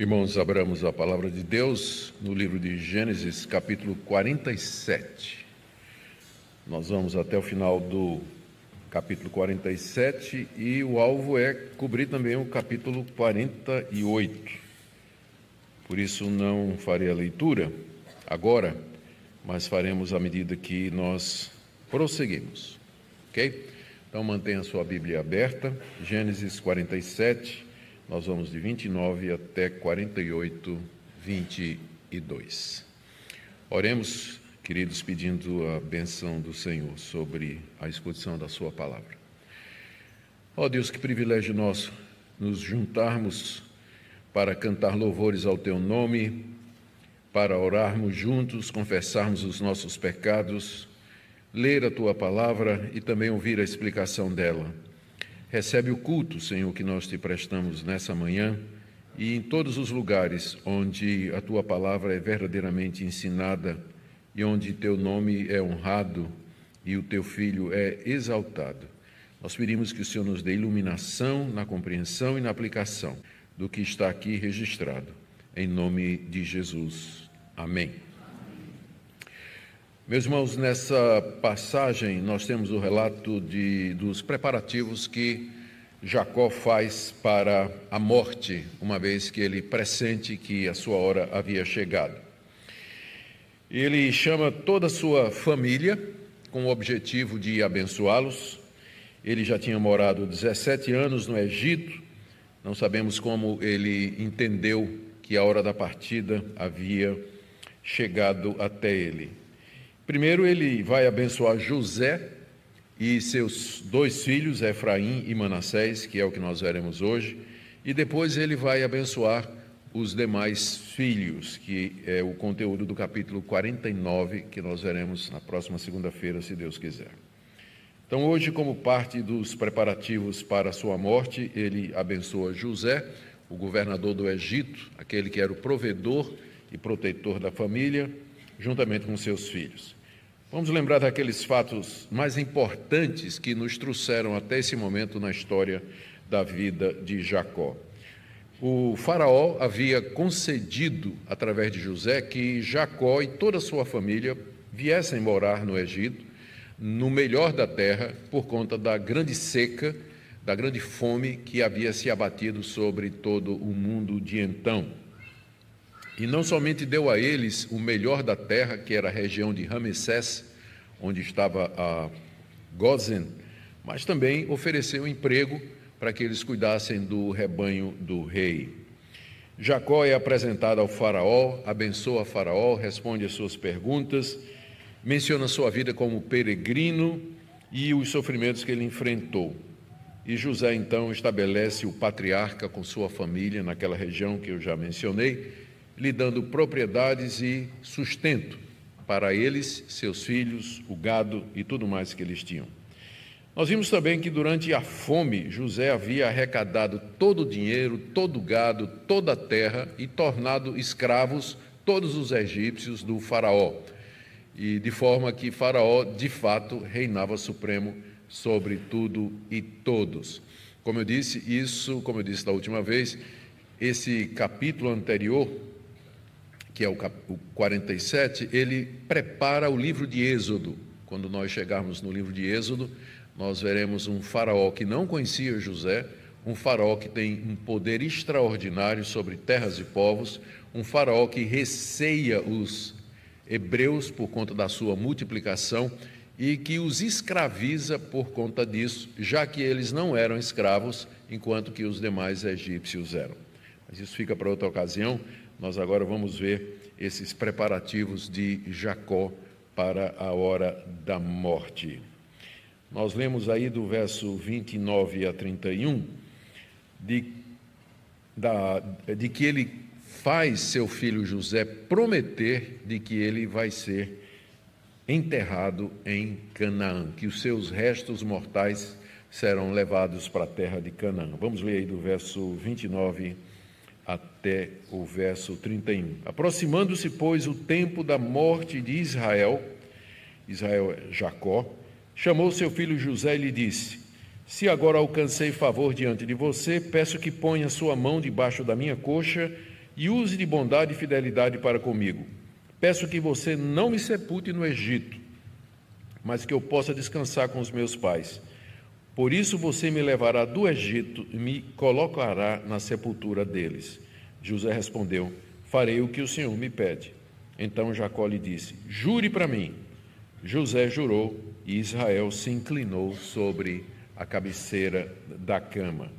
Irmãos, abramos a palavra de Deus no livro de Gênesis, capítulo 47. Nós vamos até o final do capítulo 47 e o alvo é cobrir também o capítulo 48. Por isso não farei a leitura agora, mas faremos à medida que nós prosseguimos. Ok? Então mantenha a sua Bíblia aberta, Gênesis 47 nós vamos de 29 até 48, 22. Oremos, queridos, pedindo a benção do Senhor sobre a exposição da Sua palavra. Ó oh Deus, que privilégio nosso nos juntarmos para cantar louvores ao Teu nome, para orarmos juntos, confessarmos os nossos pecados, ler a Tua palavra e também ouvir a explicação dela Recebe o culto, Senhor, que nós te prestamos nessa manhã e em todos os lugares onde a tua palavra é verdadeiramente ensinada e onde teu nome é honrado e o teu filho é exaltado. Nós pedimos que o Senhor nos dê iluminação na compreensão e na aplicação do que está aqui registrado. Em nome de Jesus. Amém. Meus irmãos, nessa passagem nós temos o relato de, dos preparativos que Jacó faz para a morte, uma vez que ele pressente que a sua hora havia chegado. Ele chama toda a sua família com o objetivo de abençoá-los. Ele já tinha morado 17 anos no Egito, não sabemos como ele entendeu que a hora da partida havia chegado até ele. Primeiro, ele vai abençoar José e seus dois filhos, Efraim e Manassés, que é o que nós veremos hoje, e depois ele vai abençoar os demais filhos, que é o conteúdo do capítulo 49, que nós veremos na próxima segunda-feira, se Deus quiser. Então, hoje, como parte dos preparativos para a sua morte, ele abençoa José, o governador do Egito, aquele que era o provedor e protetor da família, juntamente com seus filhos. Vamos lembrar daqueles fatos mais importantes que nos trouxeram até esse momento na história da vida de Jacó. O Faraó havia concedido, através de José, que Jacó e toda a sua família viessem morar no Egito, no melhor da terra, por conta da grande seca, da grande fome que havia se abatido sobre todo o mundo de então. E não somente deu a eles o melhor da terra, que era a região de Ramessés, onde estava a Gozen, mas também ofereceu emprego para que eles cuidassem do rebanho do rei. Jacó é apresentado ao faraó, abençoa faraó, responde às suas perguntas, menciona sua vida como peregrino e os sofrimentos que ele enfrentou. E José então estabelece o patriarca com sua família naquela região que eu já mencionei, lhe dando propriedades e sustento para eles, seus filhos, o gado e tudo mais que eles tinham. Nós vimos também que durante a fome, José havia arrecadado todo o dinheiro, todo o gado, toda a terra e tornado escravos todos os egípcios do Faraó. E de forma que Faraó, de fato, reinava supremo sobre tudo e todos. Como eu disse, isso, como eu disse da última vez, esse capítulo anterior que é o 47, ele prepara o livro de Êxodo. Quando nós chegarmos no livro de Êxodo, nós veremos um faraó que não conhecia José, um faraó que tem um poder extraordinário sobre terras e povos, um faraó que receia os hebreus por conta da sua multiplicação e que os escraviza por conta disso, já que eles não eram escravos, enquanto que os demais egípcios eram. Mas isso fica para outra ocasião. Nós agora vamos ver esses preparativos de Jacó para a hora da morte. Nós lemos aí do verso 29 a 31 de, da, de que ele faz seu filho José prometer de que ele vai ser enterrado em Canaã, que os seus restos mortais serão levados para a terra de Canaã. Vamos ler aí do verso 29 até o verso 31. Aproximando-se, pois, o tempo da morte de Israel, Israel é Jacó, chamou seu filho José e lhe disse: Se agora alcancei favor diante de você, peço que ponha sua mão debaixo da minha coxa e use de bondade e fidelidade para comigo. Peço que você não me sepulte no Egito, mas que eu possa descansar com os meus pais. Por isso você me levará do Egito e me colocará na sepultura deles. José respondeu: Farei o que o Senhor me pede. Então Jacó lhe disse: Jure para mim. José jurou e Israel se inclinou sobre a cabeceira da cama.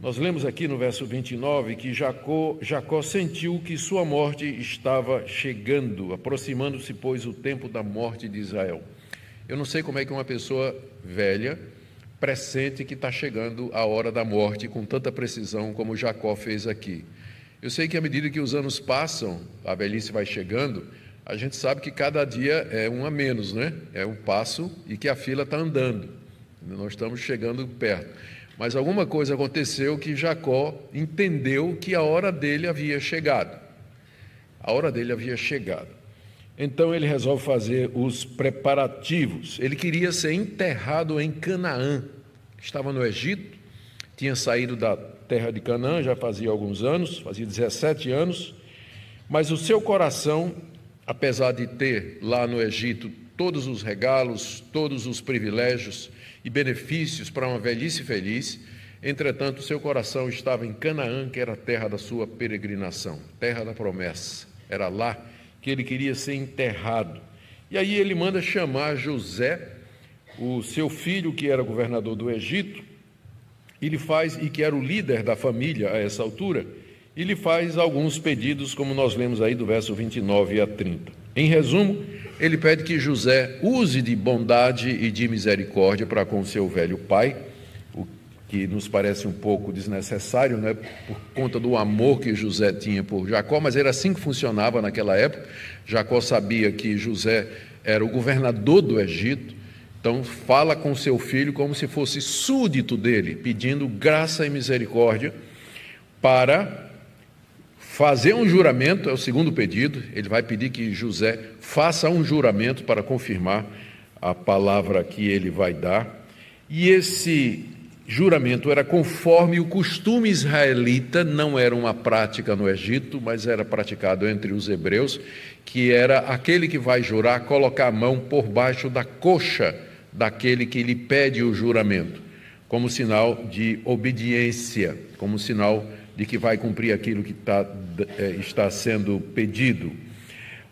Nós lemos aqui no verso 29 que Jacó, Jacó sentiu que sua morte estava chegando, aproximando-se, pois, o tempo da morte de Israel. Eu não sei como é que uma pessoa velha pressente que está chegando a hora da morte com tanta precisão como Jacó fez aqui. Eu sei que à medida que os anos passam, a velhice vai chegando, a gente sabe que cada dia é um a menos, né? É um passo e que a fila está andando. Nós estamos chegando perto. Mas alguma coisa aconteceu que Jacó entendeu que a hora dele havia chegado. A hora dele havia chegado. Então ele resolve fazer os preparativos. Ele queria ser enterrado em Canaã, estava no Egito, tinha saído da terra de Canaã já fazia alguns anos, fazia 17 anos, mas o seu coração, apesar de ter lá no Egito todos os regalos, todos os privilégios, e benefícios para uma velhice feliz. Entretanto, seu coração estava em Canaã, que era a terra da sua peregrinação, terra da promessa. Era lá que ele queria ser enterrado. E aí ele manda chamar José, o seu filho, que era governador do Egito, ele faz e que era o líder da família a essa altura, e faz alguns pedidos, como nós lemos aí do verso 29 a 30. Em resumo, ele pede que José use de bondade e de misericórdia para com seu velho pai, que nos parece um pouco desnecessário, né, por conta do amor que José tinha por Jacó, mas era assim que funcionava naquela época. Jacó sabia que José era o governador do Egito, então fala com seu filho como se fosse súdito dele, pedindo graça e misericórdia para Fazer um juramento é o segundo pedido. Ele vai pedir que José faça um juramento para confirmar a palavra que ele vai dar. E esse juramento era conforme o costume israelita, não era uma prática no Egito, mas era praticado entre os hebreus, que era aquele que vai jurar colocar a mão por baixo da coxa daquele que lhe pede o juramento, como sinal de obediência, como sinal de que vai cumprir aquilo que tá, é, está sendo pedido.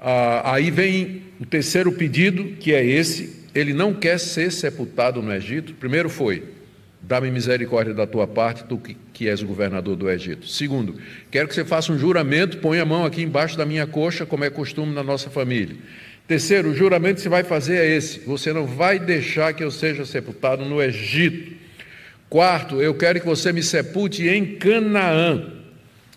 Ah, aí vem o terceiro pedido, que é esse: ele não quer ser sepultado no Egito. Primeiro foi: dá-me misericórdia da tua parte, tu que, que és o governador do Egito. Segundo, quero que você faça um juramento, põe a mão aqui embaixo da minha coxa, como é costume na nossa família. Terceiro, o juramento que você vai fazer é esse: você não vai deixar que eu seja sepultado no Egito. Quarto, eu quero que você me sepulte em Canaã.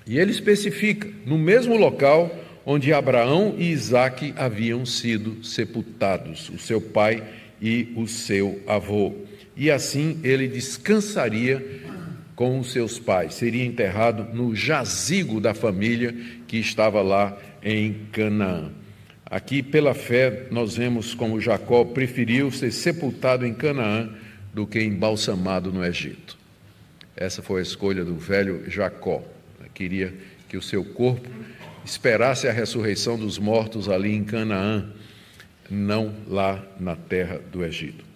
E ele especifica, no mesmo local onde Abraão e Isaque haviam sido sepultados, o seu pai e o seu avô. E assim ele descansaria com os seus pais, seria enterrado no jazigo da família que estava lá em Canaã. Aqui, pela fé, nós vemos como Jacó preferiu ser sepultado em Canaã do que embalsamado no Egito. Essa foi a escolha do velho Jacó. Queria que o seu corpo esperasse a ressurreição dos mortos ali em Canaã, não lá na terra do Egito.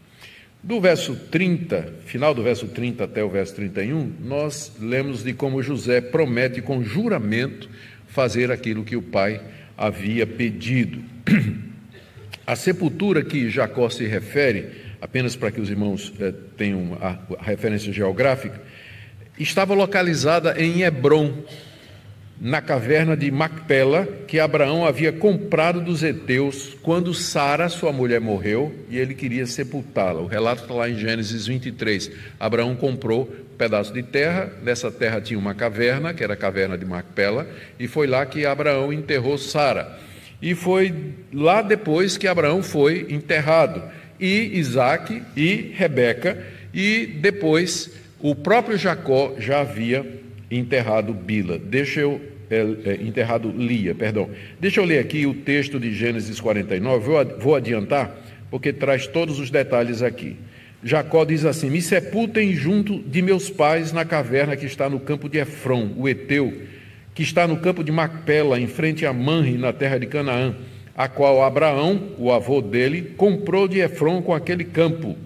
Do verso 30, final do verso 30 até o verso 31, nós lemos de como José promete com juramento fazer aquilo que o pai havia pedido. A sepultura que Jacó se refere apenas para que os irmãos eh, tenham a, referência geográfica, estava localizada em Hebron, na caverna de Macpela, que Abraão havia comprado dos heteus quando Sara, sua mulher, morreu e ele queria sepultá-la. O relato está lá em Gênesis 23. Abraão comprou um pedaço de terra, nessa terra tinha uma caverna, que era a caverna de Macpela, e foi lá que Abraão enterrou Sara. E foi lá depois que Abraão foi enterrado e Isaac e Rebeca, e depois o próprio Jacó já havia enterrado Bila. Deixa eu é, é, enterrado Lia, perdão. Deixa eu ler aqui o texto de Gênesis 49, vou, vou adiantar, porque traz todos os detalhes aqui. Jacó diz assim: Me sepultem junto de meus pais na caverna que está no campo de Efron, o Eteu, que está no campo de Macpela, em frente a Manre, na terra de Canaã, a qual Abraão, o avô dele, comprou de Efron com aquele campo,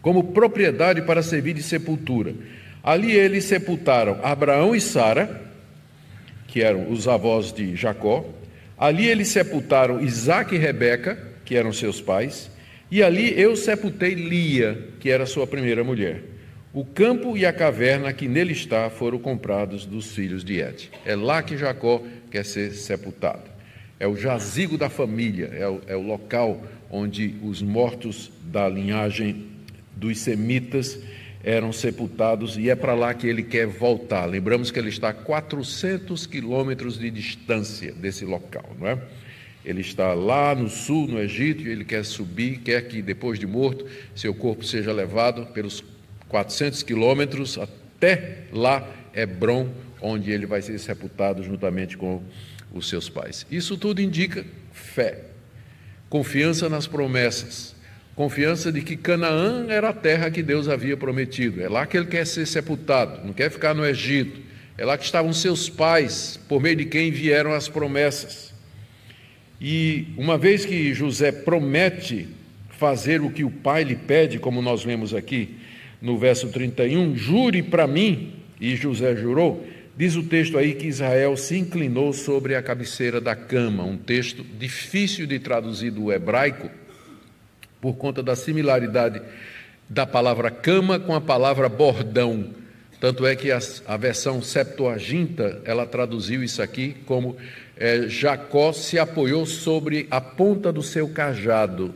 como propriedade para servir de sepultura. Ali eles sepultaram Abraão e Sara, que eram os avós de Jacó. Ali eles sepultaram Isaac e Rebeca, que eram seus pais. E ali eu sepultei Lia, que era sua primeira mulher. O campo e a caverna que nele está foram comprados dos filhos de Et. É lá que Jacó quer ser sepultado. É o jazigo da família, é o, é o local onde os mortos da linhagem dos semitas eram sepultados e é para lá que ele quer voltar. Lembramos que ele está a 400 quilômetros de distância desse local, não é? Ele está lá no sul, no Egito, e ele quer subir, quer que depois de morto seu corpo seja levado pelos 400 quilômetros até lá, Hebron, onde ele vai ser sepultado juntamente com os seus pais. Isso tudo indica fé, confiança nas promessas, confiança de que Canaã era a terra que Deus havia prometido. É lá que ele quer ser sepultado, não quer ficar no Egito. É lá que estavam seus pais, por meio de quem vieram as promessas. E uma vez que José promete fazer o que o pai lhe pede, como nós vemos aqui, no verso 31, jure para mim, e José jurou, diz o texto aí que Israel se inclinou sobre a cabeceira da cama, um texto difícil de traduzir do hebraico, por conta da similaridade da palavra cama com a palavra bordão. Tanto é que a, a versão Septuaginta, ela traduziu isso aqui como é, Jacó se apoiou sobre a ponta do seu cajado.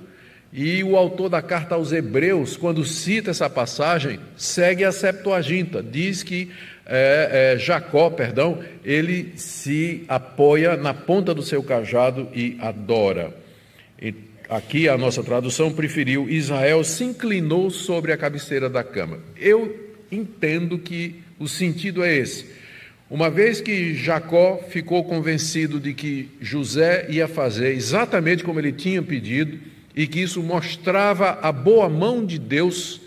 E o autor da carta aos Hebreus, quando cita essa passagem, segue a Septuaginta, diz que é, é, Jacó, perdão, ele se apoia na ponta do seu cajado e adora. E aqui a nossa tradução preferiu Israel se inclinou sobre a cabeceira da cama. Eu entendo que o sentido é esse. Uma vez que Jacó ficou convencido de que José ia fazer exatamente como ele tinha pedido, e que isso mostrava a boa mão de Deus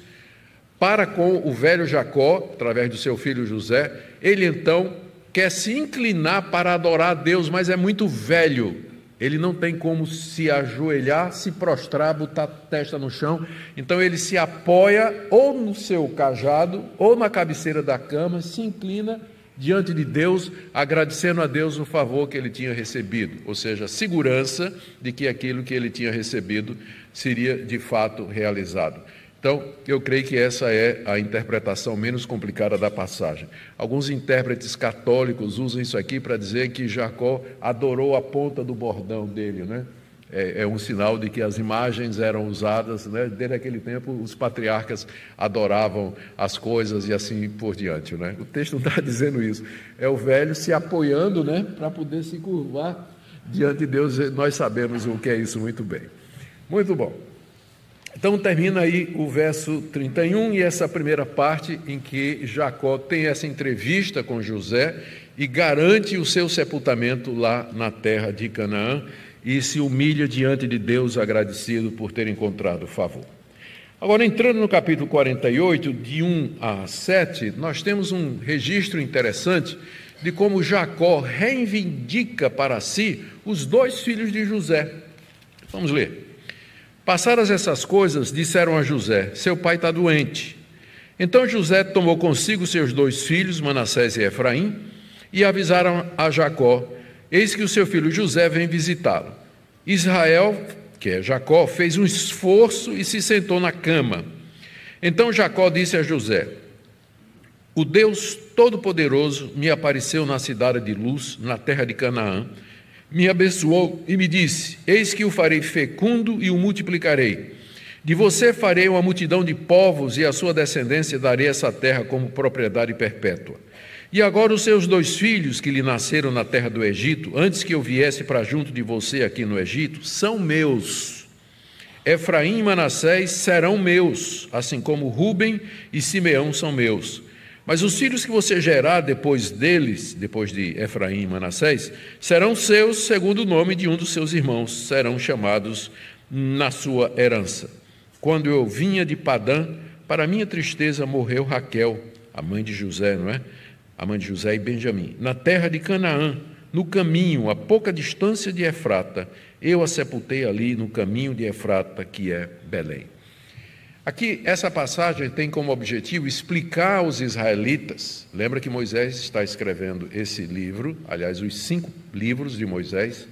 para com o velho Jacó, através do seu filho José. Ele então quer se inclinar para adorar a Deus, mas é muito velho. Ele não tem como se ajoelhar, se prostrar, botar a testa no chão. Então ele se apoia ou no seu cajado ou na cabeceira da cama, se inclina diante de Deus, agradecendo a Deus o favor que ele tinha recebido, ou seja, segurança de que aquilo que ele tinha recebido seria de fato realizado. Então, eu creio que essa é a interpretação menos complicada da passagem. Alguns intérpretes católicos usam isso aqui para dizer que Jacó adorou a ponta do bordão dele, né? é, é, um sinal de que as imagens eram usadas, né? desde aquele tempo os patriarcas adoravam as coisas e assim por diante. Né? O texto não está dizendo isso, é o velho se apoiando né? para poder se curvar diante de Deus, nós sabemos o que é isso muito bem. Muito bom. Então termina aí o verso 31 e essa primeira parte em que Jacó tem essa entrevista com José e garante o seu sepultamento lá na terra de Canaã e se humilha diante de Deus agradecido por ter encontrado favor. Agora, entrando no capítulo 48, de 1 a 7, nós temos um registro interessante de como Jacó reivindica para si os dois filhos de José. Vamos ler. Passadas essas coisas, disseram a José: Seu pai está doente. Então José tomou consigo seus dois filhos, Manassés e Efraim, e avisaram a Jacó Eis que o seu filho José vem visitá-lo. Israel, que é Jacó, fez um esforço e se sentou na cama. Então Jacó disse a José: O Deus Todo-Poderoso me apareceu na cidade de Luz, na terra de Canaã, me abençoou e me disse: Eis que o farei fecundo e o multiplicarei. De você farei uma multidão de povos e a sua descendência darei essa terra como propriedade perpétua. E agora os seus dois filhos que lhe nasceram na terra do Egito, antes que eu viesse para junto de você aqui no Egito, são meus. Efraim e Manassés serão meus, assim como Ruben e Simeão são meus. Mas os filhos que você gerar depois deles, depois de Efraim e Manassés, serão seus segundo o nome de um dos seus irmãos, serão chamados na sua herança. Quando eu vinha de Padã, para minha tristeza morreu Raquel, a mãe de José, não é? a mãe de José e Benjamim, na terra de Canaã, no caminho, a pouca distância de Efrata, eu a sepultei ali no caminho de Efrata, que é Belém. Aqui, essa passagem tem como objetivo explicar aos israelitas. Lembra que Moisés está escrevendo esse livro, aliás, os cinco livros de Moisés,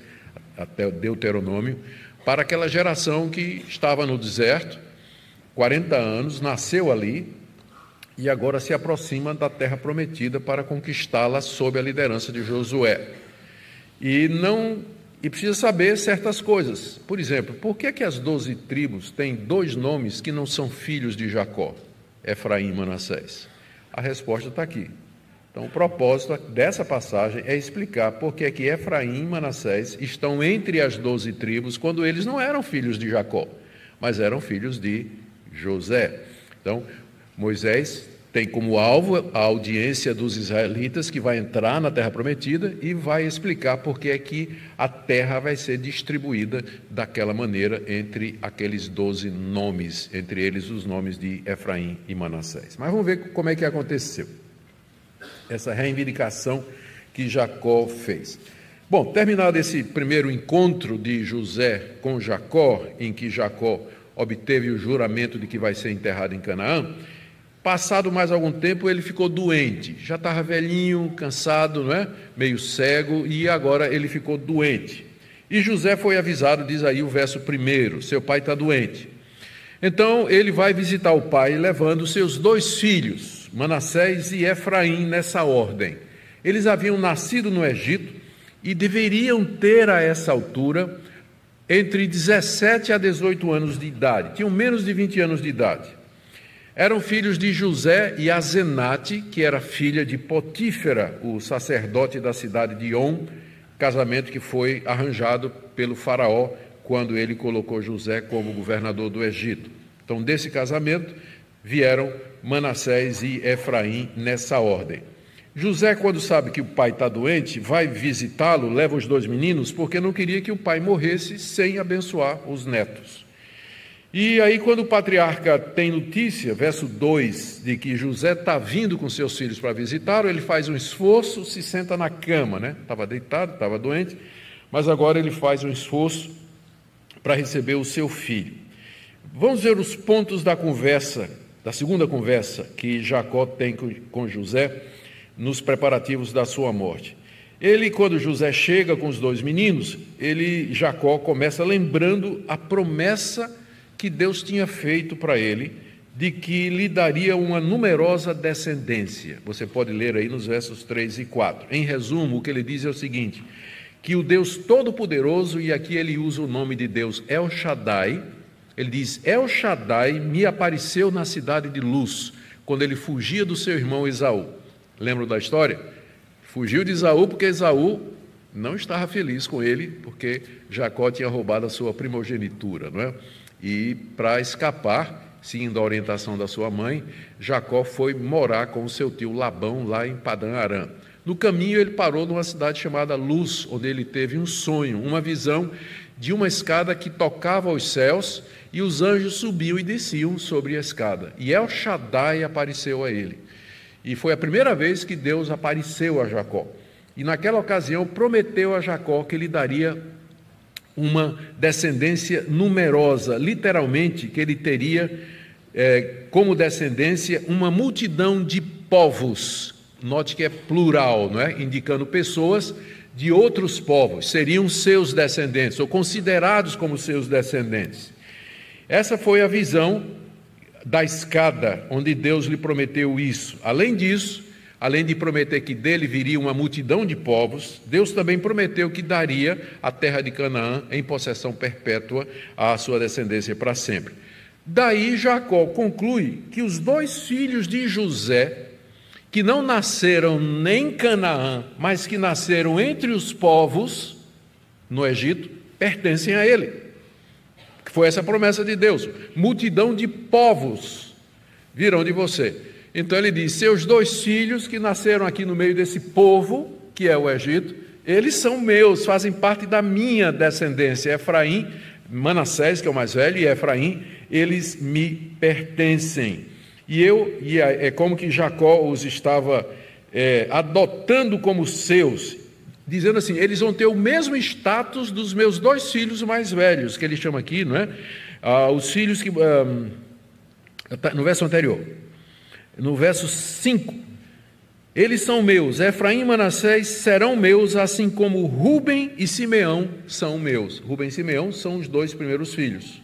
até o Deuteronômio, para aquela geração que estava no deserto, 40 anos, nasceu ali e agora se aproxima da terra prometida para conquistá-la sob a liderança de Josué. E não e precisa saber certas coisas. Por exemplo, por que, que as doze tribos têm dois nomes que não são filhos de Jacó? Efraim e Manassés. A resposta está aqui. Então, o propósito dessa passagem é explicar por que, que Efraim e Manassés estão entre as doze tribos quando eles não eram filhos de Jacó, mas eram filhos de José. Então, Moisés tem como alvo a audiência dos israelitas que vai entrar na terra prometida e vai explicar por que é que a terra vai ser distribuída daquela maneira entre aqueles doze nomes, entre eles os nomes de Efraim e Manassés. Mas vamos ver como é que aconteceu essa reivindicação que Jacó fez. Bom, terminado esse primeiro encontro de José com Jacó, em que Jacó obteve o juramento de que vai ser enterrado em Canaã, Passado mais algum tempo, ele ficou doente. Já estava velhinho, cansado, não é? meio cego, e agora ele ficou doente. E José foi avisado, diz aí o verso primeiro: seu pai está doente. Então ele vai visitar o pai, levando seus dois filhos, Manassés e Efraim, nessa ordem. Eles haviam nascido no Egito e deveriam ter a essa altura entre 17 a 18 anos de idade, tinham menos de 20 anos de idade. Eram filhos de José e Azenate, que era filha de Potífera, o sacerdote da cidade de On, casamento que foi arranjado pelo faraó quando ele colocou José como governador do Egito. Então, desse casamento vieram Manassés e Efraim nessa ordem. José, quando sabe que o pai está doente, vai visitá-lo, leva os dois meninos, porque não queria que o pai morresse sem abençoar os netos. E aí, quando o patriarca tem notícia, verso 2, de que José está vindo com seus filhos para visitá-lo, ele faz um esforço, se senta na cama, né? Estava deitado, estava doente, mas agora ele faz um esforço para receber o seu filho. Vamos ver os pontos da conversa, da segunda conversa que Jacó tem com José nos preparativos da sua morte. Ele, quando José chega com os dois meninos, ele, Jacó, começa lembrando a promessa que Deus tinha feito para ele de que lhe daria uma numerosa descendência. Você pode ler aí nos versos 3 e 4. Em resumo, o que ele diz é o seguinte: que o Deus Todo-Poderoso, e aqui ele usa o nome de Deus El Shaddai, ele diz: El Shaddai me apareceu na cidade de Luz, quando ele fugia do seu irmão Esaú. Lembram da história? Fugiu de Esaú porque Esaú não estava feliz com ele, porque Jacó tinha roubado a sua primogenitura, não é? E para escapar, seguindo a orientação da sua mãe, Jacó foi morar com o seu tio Labão lá em Padã Arã. No caminho, ele parou numa cidade chamada Luz, onde ele teve um sonho, uma visão de uma escada que tocava os céus e os anjos subiam e desciam sobre a escada. E El Shaddai apareceu a ele. E foi a primeira vez que Deus apareceu a Jacó. E naquela ocasião prometeu a Jacó que lhe daria uma descendência numerosa, literalmente, que ele teria é, como descendência uma multidão de povos. Note que é plural, não é? indicando pessoas de outros povos, seriam seus descendentes, ou considerados como seus descendentes. Essa foi a visão da escada, onde Deus lhe prometeu isso. Além disso, além de prometer que dele viria uma multidão de povos, Deus também prometeu que daria a terra de Canaã em possessão perpétua à sua descendência para sempre. Daí Jacó conclui que os dois filhos de José, que não nasceram nem em Canaã, mas que nasceram entre os povos no Egito, pertencem a ele. Foi essa a promessa de Deus: multidão de povos virão de você. Então ele diz: Seus dois filhos que nasceram aqui no meio desse povo, que é o Egito, eles são meus, fazem parte da minha descendência. Efraim, Manassés, que é o mais velho, e Efraim, eles me pertencem. E eu, e é, como que Jacó os estava é, adotando como seus, dizendo assim: eles vão ter o mesmo status dos meus dois filhos mais velhos, que ele chama aqui, não é? Ah, os filhos que. Ah, tá, no verso anterior, no verso 5. Eles são meus, Efraim e Manassés serão meus, assim como Ruben e Simeão são meus. Ruben e Simeão são os dois primeiros filhos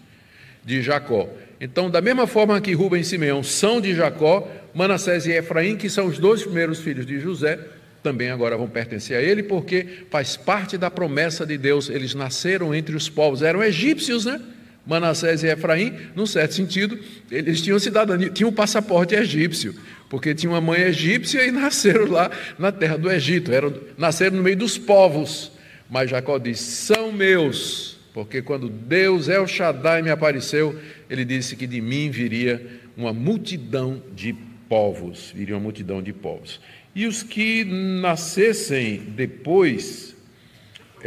de Jacó. Então, da mesma forma que Ruben e Simeão são de Jacó, Manassés e Efraim, que são os dois primeiros filhos de José, também agora vão pertencer a ele, porque faz parte da promessa de Deus. Eles nasceram entre os povos, eram egípcios, né? Manassés e Efraim, num certo sentido, eles tinham cidadania, tinham um passaporte egípcio, porque tinham uma mãe egípcia e nasceram lá na terra do Egito, eram, nasceram no meio dos povos. Mas Jacó diz: são meus, porque quando Deus El Shaddai me apareceu, ele disse que de mim viria uma multidão de povos, viria uma multidão de povos. E os que nascessem depois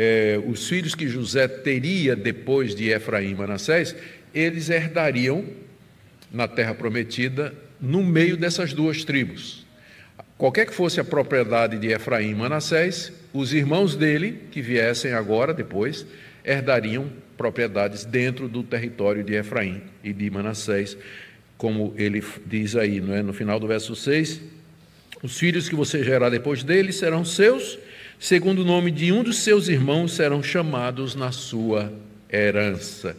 é, os filhos que José teria depois de Efraim e Manassés, eles herdariam na terra prometida no meio dessas duas tribos. Qualquer que fosse a propriedade de Efraim e Manassés, os irmãos dele, que viessem agora, depois, herdariam propriedades dentro do território de Efraim e de Manassés, como ele diz aí, não é? no final do verso 6, os filhos que você gerar depois dele serão seus, segundo o nome de um dos seus irmãos, serão chamados na sua herança.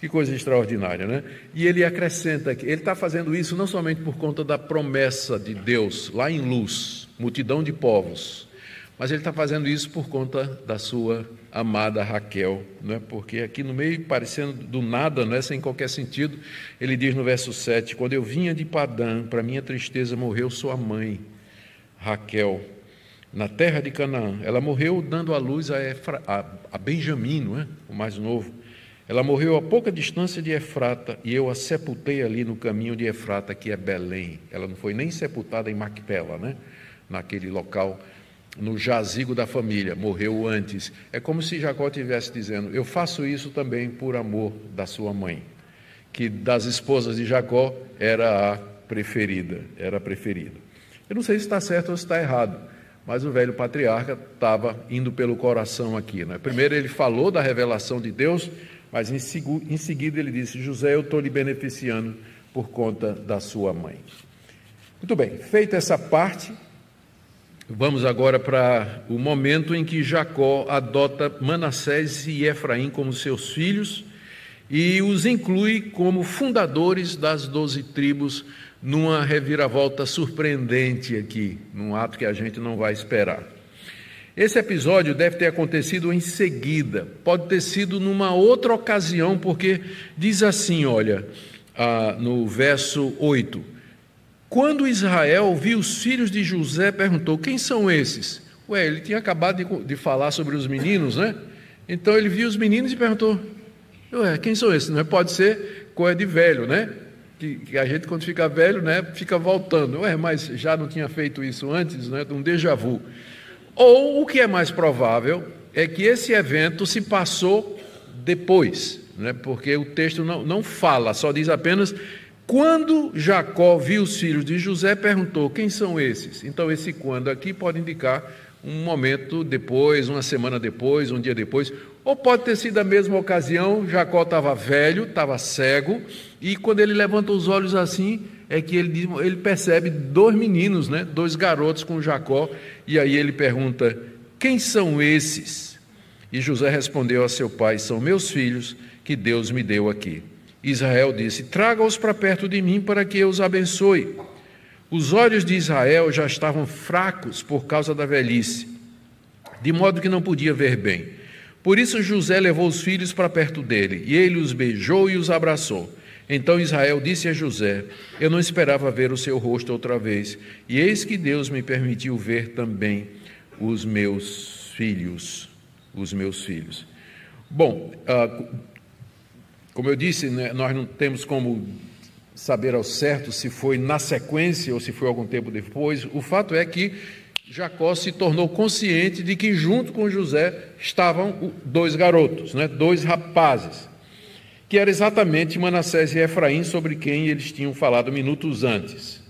Que coisa extraordinária, né? E ele acrescenta que ele está fazendo isso não somente por conta da promessa de Deus lá em luz, multidão de povos, mas ele está fazendo isso por conta da sua amada Raquel, não é? Porque aqui no meio, parecendo do nada, não é sem qualquer sentido, ele diz no verso 7: Quando eu vinha de Padã, para minha tristeza morreu sua mãe, Raquel na terra de Canaã. Ela morreu dando à luz a, Efra, a, a Benjamim, não é? o mais novo. Ela morreu a pouca distância de Efrata e eu a sepultei ali no caminho de Efrata, que é Belém. Ela não foi nem sepultada em Macpela, né? naquele local, no jazigo da família, morreu antes. É como se Jacó estivesse dizendo: Eu faço isso também por amor da sua mãe, que das esposas de Jacó era a preferida, era a preferida. Eu não sei se está certo ou se está errado, mas o velho patriarca estava indo pelo coração aqui. Né? Primeiro ele falou da revelação de Deus, mas em, em seguida ele disse: José, eu estou lhe beneficiando por conta da sua mãe. Muito bem, feita essa parte, vamos agora para o momento em que Jacó adota Manassés e Efraim como seus filhos e os inclui como fundadores das doze tribos numa reviravolta surpreendente aqui, num ato que a gente não vai esperar. Esse episódio deve ter acontecido em seguida, pode ter sido numa outra ocasião, porque diz assim: olha, ah, no verso 8: Quando Israel viu os filhos de José, perguntou: Quem são esses? Ué, ele tinha acabado de, de falar sobre os meninos, né? Então ele viu os meninos e perguntou: Ué, quem são esses? Não é? pode ser coisa de velho, né? Que, que, a gente, quando fica velho, né, fica voltando. Ué, mas já não tinha feito isso antes, né, um déjà vu. Ou o que é mais provável é que esse evento se passou depois, né, porque o texto não, não fala, só diz apenas quando Jacó viu os filhos de José, perguntou: quem são esses? Então, esse quando aqui pode indicar um momento depois, uma semana depois, um dia depois, ou pode ter sido a mesma ocasião, Jacó estava velho, estava cego, e quando ele levanta os olhos assim, é que ele, ele percebe dois meninos, né, dois garotos com Jacó, e aí ele pergunta: Quem são esses? E José respondeu a seu pai: São meus filhos que Deus me deu aqui. Israel disse: Traga-os para perto de mim para que eu os abençoe. Os olhos de Israel já estavam fracos por causa da velhice, de modo que não podia ver bem. Por isso José levou os filhos para perto dele, e ele os beijou e os abraçou. Então Israel disse a José: Eu não esperava ver o seu rosto outra vez, e eis que Deus me permitiu ver também os meus filhos, os meus filhos. Bom, ah, como eu disse, né, nós não temos como saber ao certo se foi na sequência ou se foi algum tempo depois. O fato é que Jacó se tornou consciente de que junto com José estavam dois garotos, né, dois rapazes, que era exatamente Manassés e Efraim, sobre quem eles tinham falado minutos antes.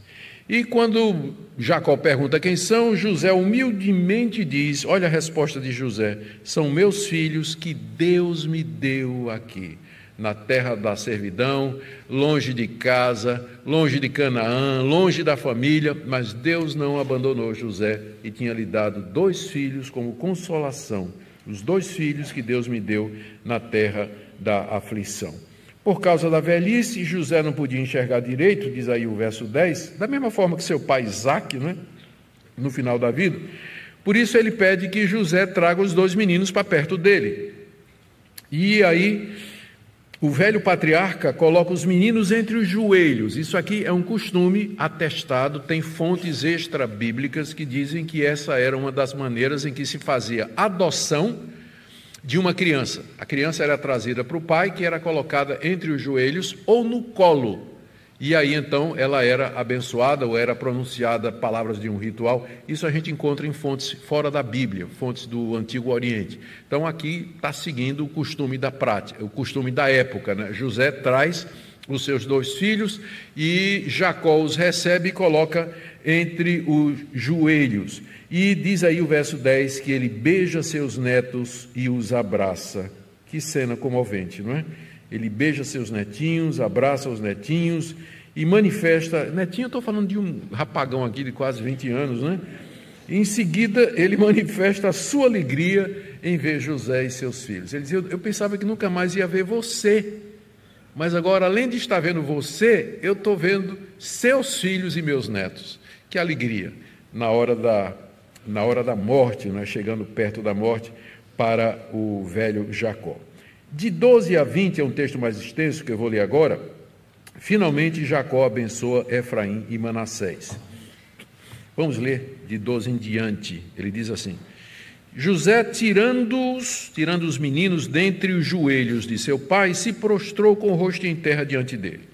E quando Jacó pergunta quem são, José humildemente diz: Olha a resposta de José: São meus filhos que Deus me deu aqui, na terra da servidão, longe de casa, longe de Canaã, longe da família, mas Deus não abandonou José e tinha lhe dado dois filhos como consolação, os dois filhos que Deus me deu na terra da aflição. Por causa da velhice, José não podia enxergar direito, diz aí o verso 10, da mesma forma que seu pai Isaac, né, no final da vida. Por isso ele pede que José traga os dois meninos para perto dele. E aí o velho patriarca coloca os meninos entre os joelhos. Isso aqui é um costume atestado, tem fontes extra-bíblicas que dizem que essa era uma das maneiras em que se fazia adoção de uma criança. A criança era trazida para o pai, que era colocada entre os joelhos ou no colo. E aí então ela era abençoada ou era pronunciada palavras de um ritual. Isso a gente encontra em fontes fora da Bíblia, fontes do Antigo Oriente. Então aqui está seguindo o costume da prática, o costume da época. Né? José traz os seus dois filhos e Jacó os recebe e coloca entre os joelhos. E diz aí o verso 10 que ele beija seus netos e os abraça. Que cena comovente, não é? Ele beija seus netinhos, abraça os netinhos e manifesta. Netinho, eu estou falando de um rapagão aqui de quase 20 anos, né? Em seguida, ele manifesta a sua alegria em ver José e seus filhos. Ele diz: Eu, eu pensava que nunca mais ia ver você, mas agora, além de estar vendo você, eu estou vendo seus filhos e meus netos. Que alegria na hora da, na hora da morte, né? chegando perto da morte, para o velho Jacó. De 12 a 20 é um texto mais extenso que eu vou ler agora. Finalmente, Jacó abençoa Efraim e Manassés. Vamos ler de 12 em diante. Ele diz assim: José, tirando-os, tirando os meninos dentre os joelhos de seu pai, se prostrou com o rosto em terra diante dele.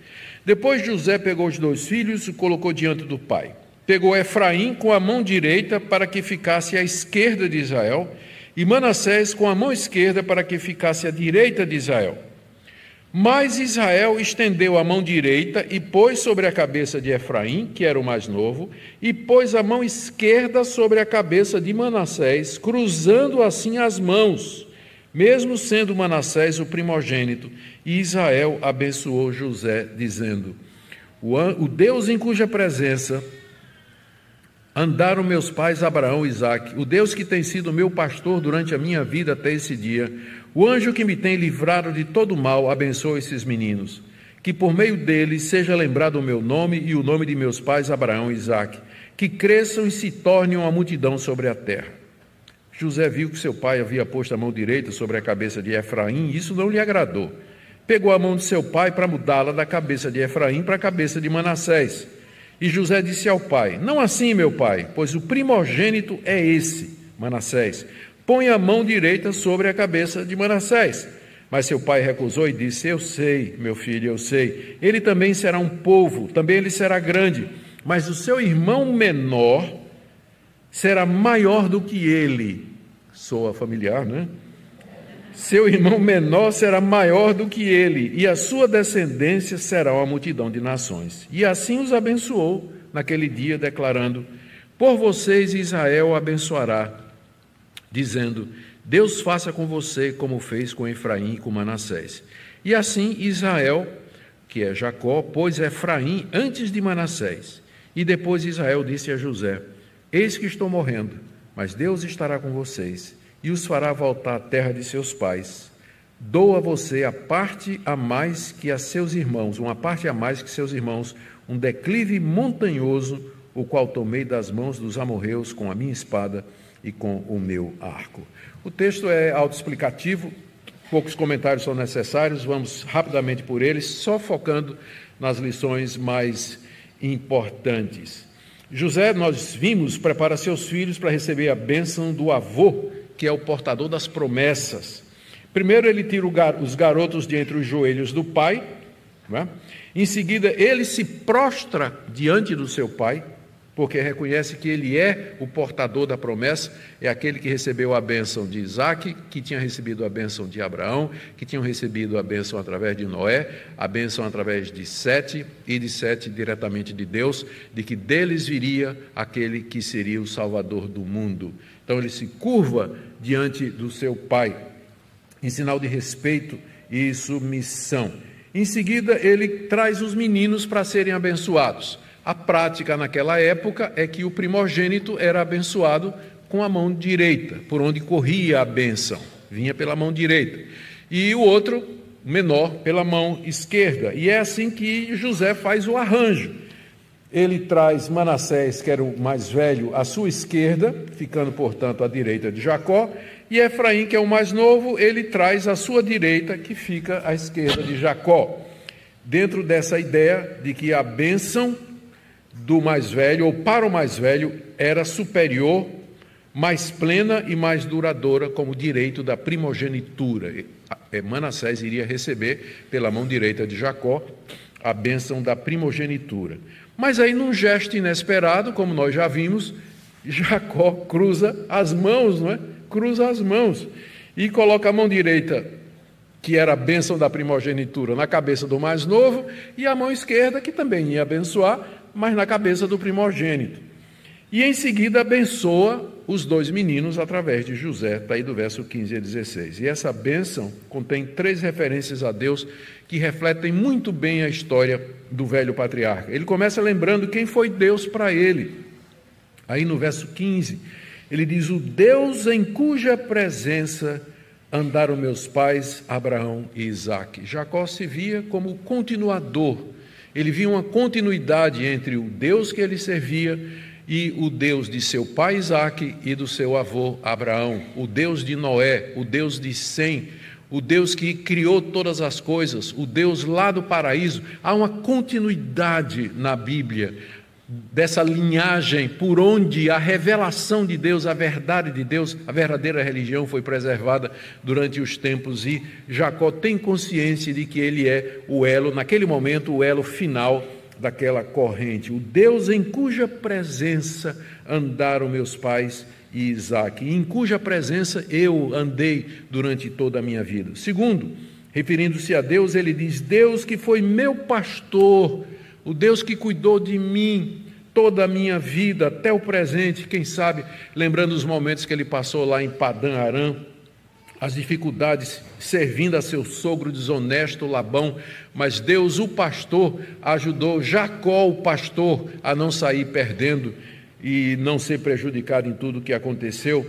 Depois José pegou os dois filhos e colocou diante do pai. Pegou Efraim com a mão direita para que ficasse à esquerda de Israel e Manassés com a mão esquerda para que ficasse à direita de Israel. Mas Israel estendeu a mão direita e pôs sobre a cabeça de Efraim, que era o mais novo, e pôs a mão esquerda sobre a cabeça de Manassés, cruzando assim as mãos, mesmo sendo Manassés o primogênito. E Israel abençoou José, dizendo: O Deus em cuja presença andaram meus pais Abraão e Isaque, o Deus que tem sido meu pastor durante a minha vida até esse dia, o anjo que me tem livrado de todo mal, abençoe esses meninos. Que por meio deles seja lembrado o meu nome e o nome de meus pais Abraão e Isaque, que cresçam e se tornem uma multidão sobre a terra. José viu que seu pai havia posto a mão direita sobre a cabeça de Efraim e isso não lhe agradou. Pegou a mão de seu pai para mudá-la da cabeça de Efraim para a cabeça de Manassés e José disse ao pai: Não assim, meu pai, pois o primogênito é esse, Manassés. Põe a mão direita sobre a cabeça de Manassés. Mas seu pai recusou e disse: Eu sei, meu filho, eu sei. Ele também será um povo, também ele será grande. Mas o seu irmão menor será maior do que ele. Soa familiar, né? Seu irmão menor será maior do que ele, e a sua descendência será uma multidão de nações. E assim os abençoou naquele dia, declarando: Por vocês Israel abençoará, dizendo: Deus faça com você como fez com Efraim e com Manassés. E assim Israel, que é Jacó, pôs Efraim antes de Manassés. E depois Israel disse a José: Eis que estou morrendo, mas Deus estará com vocês e os fará voltar à terra de seus pais. Dou a você a parte a mais que a seus irmãos, uma parte a mais que seus irmãos, um declive montanhoso, o qual tomei das mãos dos amorreus com a minha espada e com o meu arco. O texto é autoexplicativo, poucos comentários são necessários, vamos rapidamente por eles, só focando nas lições mais importantes. José, nós vimos, prepara seus filhos para receber a bênção do avô que é o portador das promessas. Primeiro, ele tira os garotos de entre os joelhos do pai, é? em seguida, ele se prostra diante do seu pai, porque reconhece que ele é o portador da promessa, é aquele que recebeu a bênção de Isaac, que tinha recebido a bênção de Abraão, que tinham recebido a bênção através de Noé, a bênção através de Sete e de Sete diretamente de Deus, de que deles viria aquele que seria o Salvador do mundo. Então ele se curva diante do seu pai, em sinal de respeito e submissão. Em seguida, ele traz os meninos para serem abençoados. A prática naquela época é que o primogênito era abençoado com a mão direita, por onde corria a bênção, vinha pela mão direita. E o outro, menor, pela mão esquerda. E é assim que José faz o arranjo. Ele traz Manassés, que era o mais velho, à sua esquerda, ficando, portanto, à direita de Jacó, e Efraim, que é o mais novo, ele traz à sua direita, que fica à esquerda de Jacó. Dentro dessa ideia de que a bênção do mais velho, ou para o mais velho, era superior, mais plena e mais duradoura, como direito da primogenitura. Manassés iria receber, pela mão direita de Jacó, a bênção da primogenitura. Mas aí, num gesto inesperado, como nós já vimos, Jacó cruza as mãos, não é? Cruza as mãos e coloca a mão direita, que era a bênção da primogenitura, na cabeça do mais novo, e a mão esquerda, que também ia abençoar, mas na cabeça do primogênito. E em seguida abençoa os dois meninos através de José, está aí do verso 15 a 16. E essa bênção contém três referências a Deus que refletem muito bem a história do velho patriarca. Ele começa lembrando quem foi Deus para ele. Aí no verso 15, ele diz: O Deus em cuja presença andaram meus pais Abraão e Isaque. Jacó se via como continuador ele via uma continuidade entre o Deus que ele servia e o Deus de seu pai Isaac e do seu avô Abraão, o Deus de Noé, o Deus de Sem, o Deus que criou todas as coisas, o Deus lá do paraíso. Há uma continuidade na Bíblia dessa linhagem por onde a revelação de Deus, a verdade de Deus, a verdadeira religião foi preservada durante os tempos e Jacó tem consciência de que ele é o elo, naquele momento, o elo final daquela corrente, o Deus em cuja presença andaram meus pais e Isaac, em cuja presença eu andei durante toda a minha vida. Segundo, referindo-se a Deus, ele diz: Deus que foi meu pastor o Deus que cuidou de mim toda a minha vida, até o presente, quem sabe, lembrando os momentos que ele passou lá em Padã Arã, as dificuldades servindo a seu sogro desonesto Labão, mas Deus, o pastor, ajudou Jacó, o pastor, a não sair perdendo e não ser prejudicado em tudo o que aconteceu.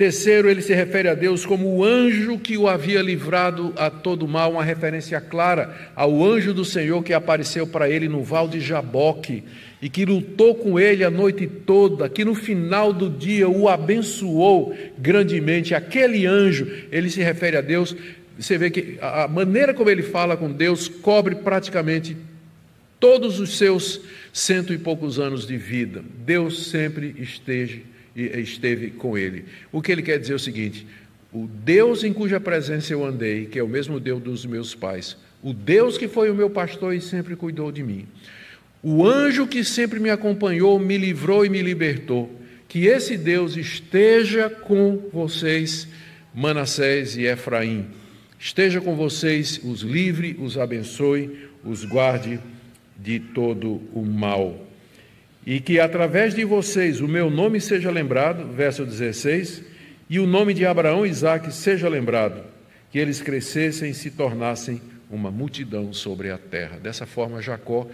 Terceiro, ele se refere a Deus como o anjo que o havia livrado a todo mal, uma referência clara ao anjo do Senhor que apareceu para ele no val de Jaboque e que lutou com ele a noite toda, que no final do dia o abençoou grandemente. Aquele anjo, ele se refere a Deus. Você vê que a maneira como ele fala com Deus cobre praticamente todos os seus cento e poucos anos de vida. Deus sempre esteja esteve com ele. O que ele quer dizer é o seguinte: o Deus em cuja presença eu andei, que é o mesmo Deus dos meus pais, o Deus que foi o meu pastor e sempre cuidou de mim, o anjo que sempre me acompanhou, me livrou e me libertou, que esse Deus esteja com vocês, Manassés e Efraim. Esteja com vocês, os livre, os abençoe, os guarde de todo o mal e que através de vocês o meu nome seja lembrado, verso 16, e o nome de Abraão e Isaac seja lembrado, que eles crescessem e se tornassem uma multidão sobre a terra. Dessa forma, Jacó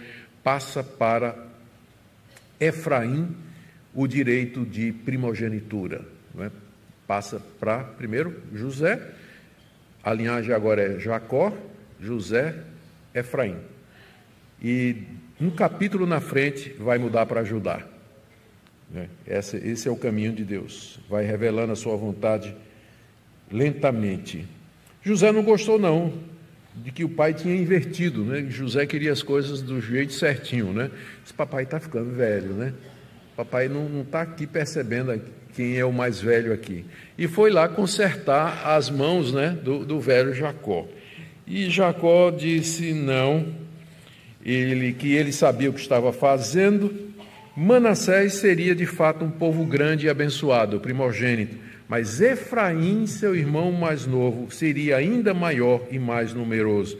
passa para Efraim o direito de primogenitura. É? Passa para, primeiro, José, a linhagem agora é Jacó, José, Efraim. E um capítulo na frente vai mudar para ajudar. Né? Esse, esse é o caminho de Deus. Vai revelando a sua vontade lentamente. José não gostou, não, de que o pai tinha invertido, né? José queria as coisas do jeito certinho, né? Esse papai está ficando velho, né? Papai não está aqui percebendo quem é o mais velho aqui. E foi lá consertar as mãos né, do, do velho Jacó. E Jacó disse: Não, ele, que ele sabia o que estava fazendo Manassés seria de fato um povo grande e abençoado, primogênito, mas Efraim, seu irmão mais novo, seria ainda maior e mais numeroso.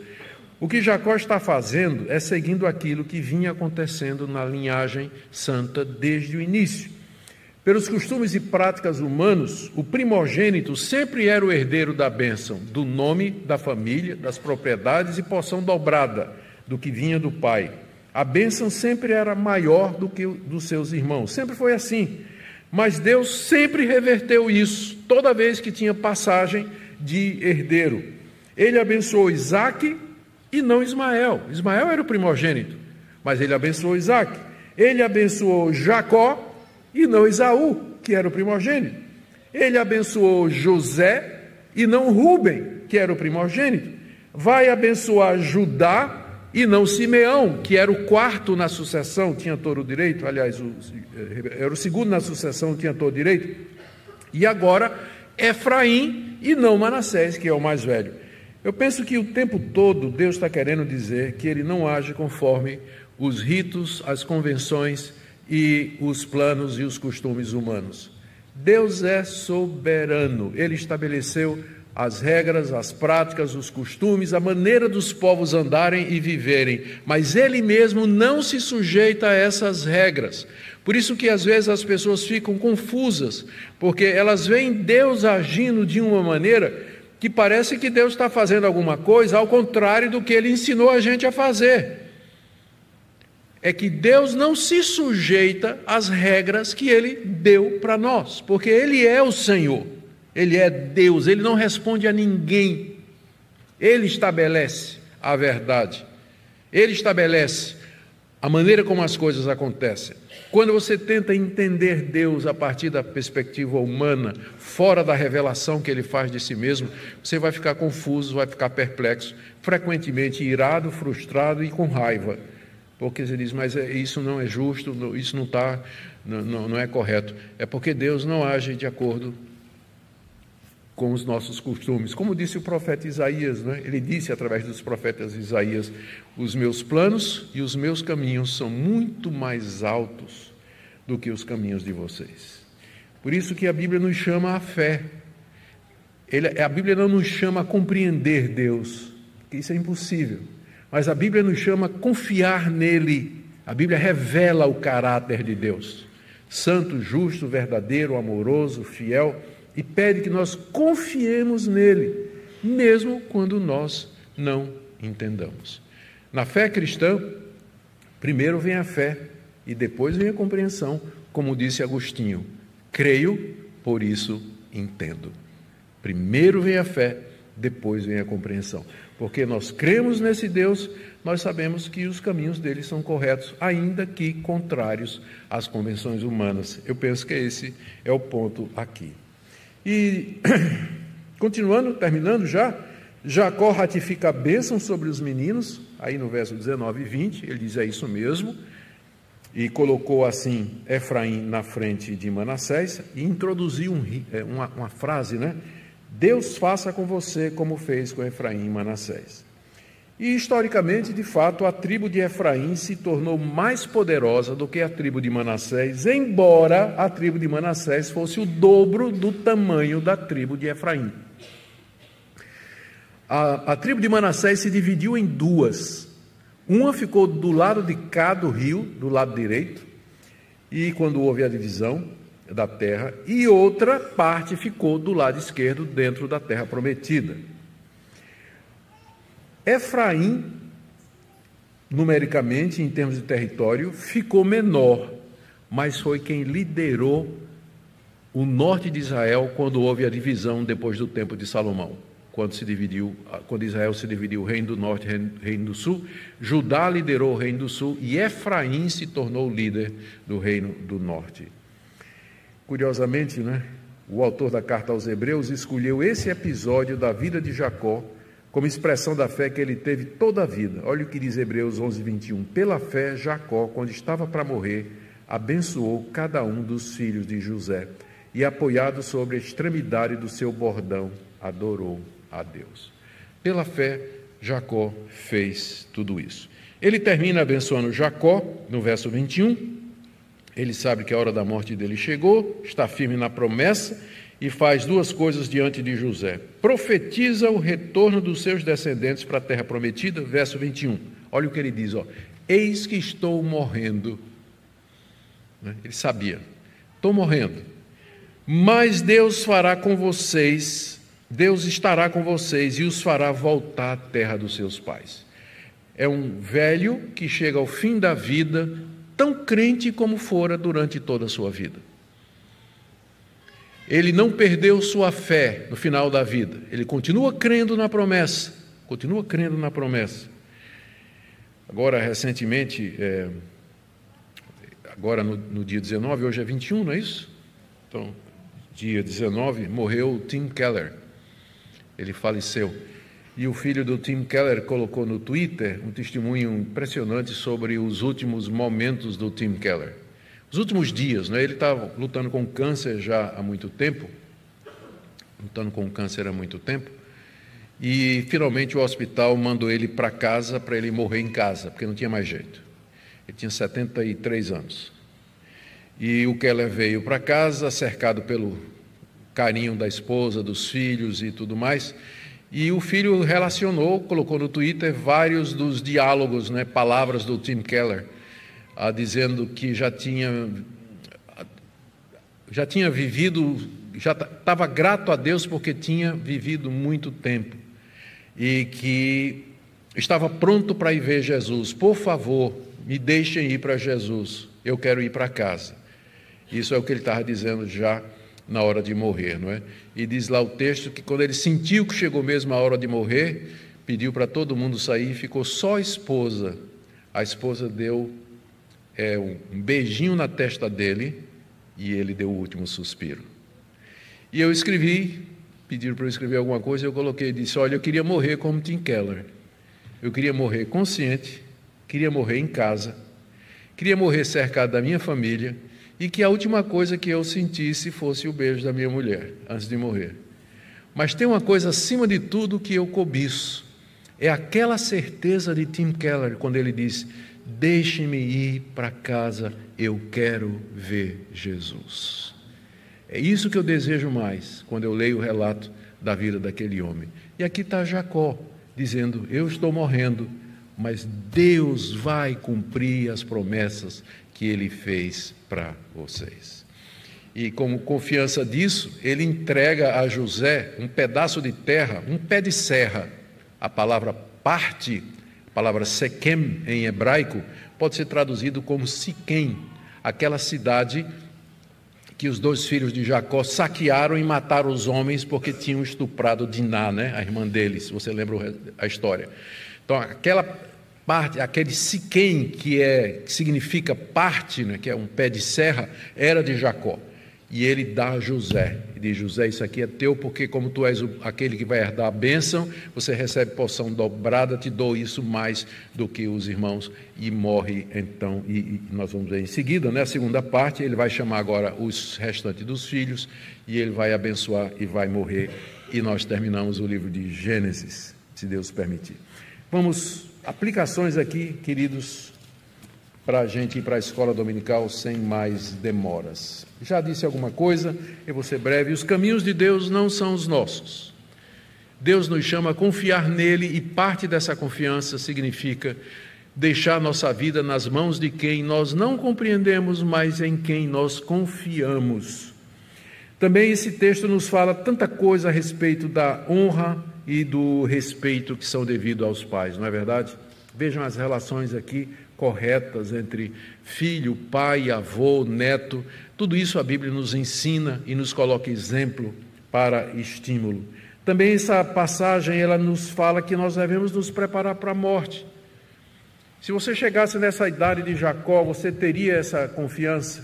O que Jacó está fazendo é seguindo aquilo que vinha acontecendo na linhagem santa desde o início. Pelos costumes e práticas humanos, o primogênito sempre era o herdeiro da bênção, do nome, da família, das propriedades e porção dobrada do que vinha do pai. A bênção sempre era maior do que dos seus irmãos, sempre foi assim. Mas Deus sempre reverteu isso, toda vez que tinha passagem de herdeiro. Ele abençoou Isaac e não Ismael. Ismael era o primogênito, mas ele abençoou Isaac. Ele abençoou Jacó e não Isaú, que era o primogênito. Ele abençoou José e não Ruben, que era o primogênito. Vai abençoar Judá e não Simeão, que era o quarto na sucessão, tinha todo o direito, aliás, o, era o segundo na sucessão, tinha todo o direito. E agora Efraim e não Manassés, que é o mais velho. Eu penso que o tempo todo Deus está querendo dizer que ele não age conforme os ritos, as convenções e os planos e os costumes humanos. Deus é soberano, ele estabeleceu as regras, as práticas, os costumes, a maneira dos povos andarem e viverem, mas ele mesmo não se sujeita a essas regras. Por isso que às vezes as pessoas ficam confusas, porque elas veem Deus agindo de uma maneira que parece que Deus está fazendo alguma coisa ao contrário do que ele ensinou a gente a fazer. É que Deus não se sujeita às regras que ele deu para nós, porque ele é o Senhor, ele é Deus, ele não responde a ninguém, ele estabelece a verdade, ele estabelece a maneira como as coisas acontecem. Quando você tenta entender Deus a partir da perspectiva humana, fora da revelação que ele faz de si mesmo, você vai ficar confuso, vai ficar perplexo, frequentemente irado, frustrado e com raiva. Porque você diz, mas é, isso não é justo, isso não está, não, não é correto. É porque Deus não age de acordo com os nossos costumes. Como disse o profeta Isaías, né? ele disse através dos profetas Isaías: Os meus planos e os meus caminhos são muito mais altos do que os caminhos de vocês. Por isso que a Bíblia nos chama à fé. Ele, a Bíblia não nos chama a compreender Deus, que isso é impossível. Mas a Bíblia nos chama a confiar nele. A Bíblia revela o caráter de Deus. Santo, justo, verdadeiro, amoroso, fiel e pede que nós confiemos nele, mesmo quando nós não entendamos. Na fé cristã, primeiro vem a fé e depois vem a compreensão, como disse Agostinho: creio, por isso entendo. Primeiro vem a fé, depois vem a compreensão. Porque nós cremos nesse Deus, nós sabemos que os caminhos dele são corretos, ainda que contrários às convenções humanas. Eu penso que esse é o ponto aqui. E, continuando, terminando já, Jacó ratifica a bênção sobre os meninos, aí no verso 19 e 20, ele diz: É isso mesmo, e colocou assim Efraim na frente de Manassés, e introduziu um, é, uma, uma frase, né? Deus faça com você como fez com Efraim e Manassés. E historicamente, de fato, a tribo de Efraim se tornou mais poderosa do que a tribo de Manassés, embora a tribo de Manassés fosse o dobro do tamanho da tribo de Efraim. A, a tribo de Manassés se dividiu em duas. Uma ficou do lado de cá do rio, do lado direito, e quando houve a divisão da terra, e outra parte ficou do lado esquerdo, dentro da terra prometida. Efraim, numericamente, em termos de território, ficou menor, mas foi quem liderou o norte de Israel quando houve a divisão depois do tempo de Salomão. Quando se dividiu, quando Israel se dividiu, o reino do norte e reino do sul, Judá liderou o reino do sul e Efraim se tornou o líder do reino do norte. Curiosamente, né, o autor da carta aos Hebreus escolheu esse episódio da vida de Jacó como expressão da fé que ele teve toda a vida. Olha o que diz Hebreus 11, 21. Pela fé, Jacó, quando estava para morrer, abençoou cada um dos filhos de José e, apoiado sobre a extremidade do seu bordão, adorou a Deus. Pela fé, Jacó fez tudo isso. Ele termina abençoando Jacó, no verso 21, Ele sabe que a hora da morte dele chegou, está firme na promessa e faz duas coisas diante de José. Profetiza o retorno dos seus descendentes para a terra prometida, verso 21. Olha o que ele diz, ó. Eis que estou morrendo. Né? Ele sabia. Estou morrendo. Mas Deus fará com vocês, Deus estará com vocês e os fará voltar à terra dos seus pais. É um velho que chega ao fim da vida tão crente como fora durante toda a sua vida. Ele não perdeu sua fé no final da vida, ele continua crendo na promessa, continua crendo na promessa. Agora, recentemente, é, agora no, no, dia 19, hoje é 21, não é isso? Então, dia 19, morreu Tim Keller, ele faleceu. E o filho do Tim Keller colocou no Twitter um testemunho impressionante sobre os últimos momentos do Tim Keller. Os últimos dias, né? ele estava lutando com câncer já há muito tempo, lutando com câncer há muito tempo, e finalmente o hospital mandou ele para casa para ele morrer em casa, porque não tinha mais jeito. Ele tinha 73 anos. E o Keller veio para casa, cercado pelo carinho da esposa, dos filhos e tudo mais. E o filho relacionou, colocou no Twitter vários dos diálogos, né, palavras do Tim Keller, ah, dizendo que já tinha, já tinha vivido, já estava grato a Deus porque tinha vivido muito tempo e que estava pronto para ir ver Jesus. Por favor, me deixem ir para Jesus, eu quero ir para casa. Isso é o que ele estava dizendo já na hora de morrer, não é? E diz lá o texto que quando ele sentiu que chegou mesmo a hora de morrer, pediu para todo mundo sair ficou só a esposa. A esposa deu é, um beijinho na testa dele e ele deu o último suspiro. E eu escrevi, pediram para eu escrever alguma coisa, eu coloquei, disse, olha, eu queria morrer como Tim Keller. Eu queria morrer consciente, queria morrer em casa, queria morrer cercado da minha família, e que a última coisa que eu sentisse fosse o beijo da minha mulher antes de morrer. Mas tem uma coisa acima de tudo que eu cobiço. É aquela certeza de Tim Keller quando ele diz: Deixe-me ir para casa, eu quero ver Jesus. É isso que eu desejo mais quando eu leio o relato da vida daquele homem. E aqui está Jacó dizendo: Eu estou morrendo, mas Deus vai cumprir as promessas que ele fez para vocês. E como confiança disso, ele entrega a José um pedaço de terra, um pé de serra. A palavra parte, palavra Sequem em hebraico, pode ser traduzido como Siquém, aquela cidade que os dois filhos de Jacó saquearam e mataram os homens porque tinham estuprado Diná, né, a irmã deles, você lembra a história. Então, aquela parte, aquele Siquém, que, é, que significa parte, né, que é um pé de serra, era de Jacó. E ele dá a José. E diz: José, isso aqui é teu, porque como tu és aquele que vai herdar a bênção, você recebe porção dobrada, te dou isso mais do que os irmãos. E morre então. E, e nós vamos ver em seguida, né, a segunda parte, ele vai chamar agora os restantes dos filhos, e ele vai abençoar e vai morrer. E nós terminamos o livro de Gênesis, se Deus permitir. Vamos Aplicações aqui, queridos, para a gente ir para a escola dominical sem mais demoras. Já disse alguma coisa, eu vou ser breve. Os caminhos de Deus não são os nossos. Deus nos chama a confiar nele e parte dessa confiança significa deixar nossa vida nas mãos de quem nós não compreendemos, mas em quem nós confiamos. Também esse texto nos fala tanta coisa a respeito da honra e do respeito que são devidos aos pais, não é verdade? Vejam as relações aqui corretas entre filho, pai, avô, neto. Tudo isso a Bíblia nos ensina e nos coloca exemplo para estímulo. Também essa passagem ela nos fala que nós devemos nos preparar para a morte. Se você chegasse nessa idade de Jacó, você teria essa confiança?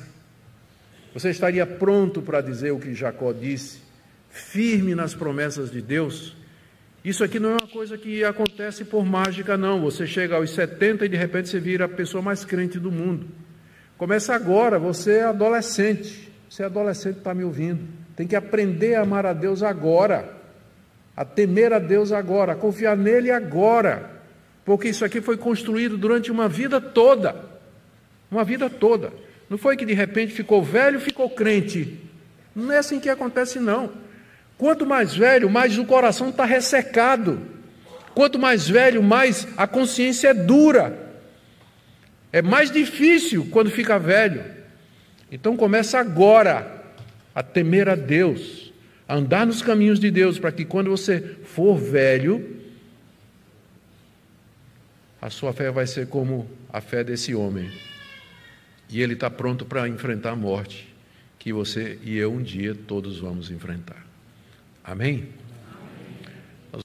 Você estaria pronto para dizer o que Jacó disse, firme nas promessas de Deus? Isso aqui não é uma coisa que acontece por mágica, não. Você chega aos 70 e de repente você vira a pessoa mais crente do mundo. Começa agora, você é adolescente. Você é adolescente, está me ouvindo. Tem que aprender a amar a Deus agora, a temer a Deus agora, a confiar nele agora. Porque isso aqui foi construído durante uma vida toda. Uma vida toda. Não foi que de repente ficou velho, ficou crente. Não é assim que acontece, não. Quanto mais velho, mais o coração está ressecado. Quanto mais velho, mais a consciência é dura. É mais difícil quando fica velho. Então começa agora a temer a Deus, a andar nos caminhos de Deus, para que quando você for velho, a sua fé vai ser como a fé desse homem. E ele está pronto para enfrentar a morte, que você e eu um dia todos vamos enfrentar. Amém?